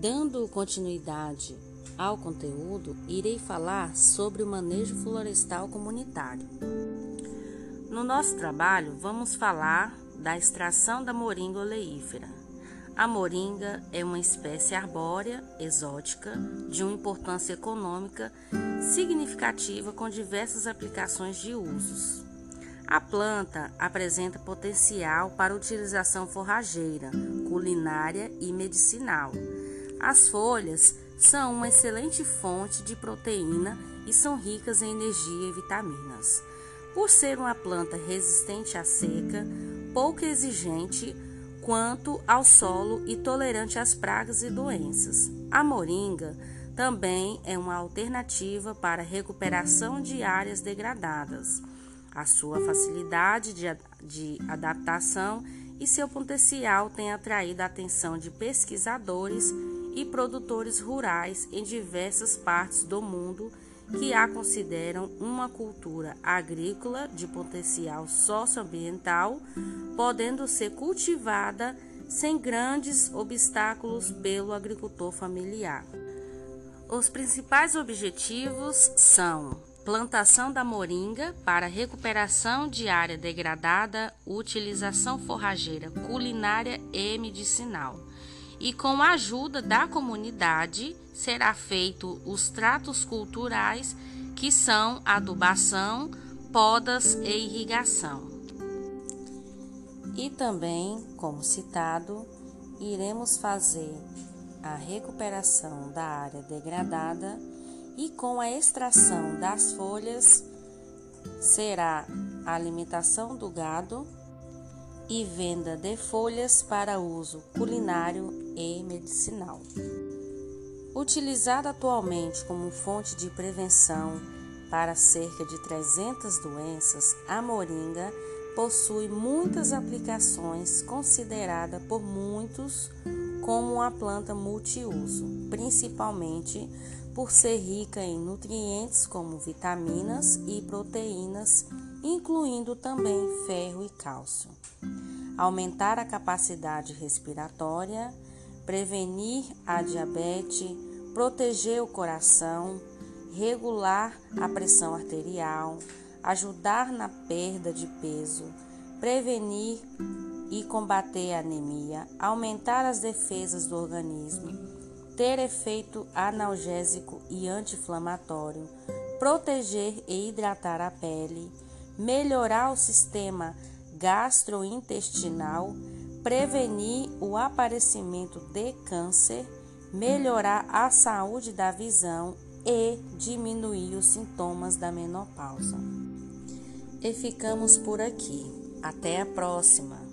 Dando continuidade ao conteúdo, irei falar sobre o manejo florestal comunitário. No nosso trabalho, vamos falar da extração da moringa oleífera. A moringa é uma espécie arbórea exótica de uma importância econômica significativa com diversas aplicações de usos. A planta apresenta potencial para utilização forrageira, culinária e medicinal. As folhas são uma excelente fonte de proteína e são ricas em energia e vitaminas. Por ser uma planta resistente à seca, pouco exigente quanto ao solo e tolerante às pragas e doenças. A moringa também é uma alternativa para recuperação de áreas degradadas. A sua facilidade de, de adaptação e seu potencial tem atraído a atenção de pesquisadores e produtores rurais em diversas partes do mundo que a consideram uma cultura agrícola de potencial socioambiental, podendo ser cultivada sem grandes obstáculos pelo agricultor familiar. Os principais objetivos são plantação da moringa para recuperação de área degradada, utilização forrageira culinária e medicinal e com a ajuda da comunidade será feito os tratos culturais que são adubação, podas e irrigação. E também, como citado, iremos fazer a recuperação da área degradada e com a extração das folhas será a alimentação do gado e venda de folhas para uso culinário e medicinal. Utilizada atualmente como fonte de prevenção para cerca de 300 doenças, a moringa possui muitas aplicações considerada por muitos como uma planta multiuso, principalmente por ser rica em nutrientes como vitaminas e proteínas, incluindo também ferro e cálcio. Aumentar a capacidade respiratória, prevenir a diabetes, proteger o coração, regular a pressão arterial, ajudar na perda de peso, prevenir e combater a anemia, aumentar as defesas do organismo, ter efeito analgésico e anti-inflamatório, proteger e hidratar a pele, melhorar o sistema gastrointestinal, prevenir o aparecimento de câncer, melhorar a saúde da visão e diminuir os sintomas da menopausa. E ficamos por aqui. Até a próxima!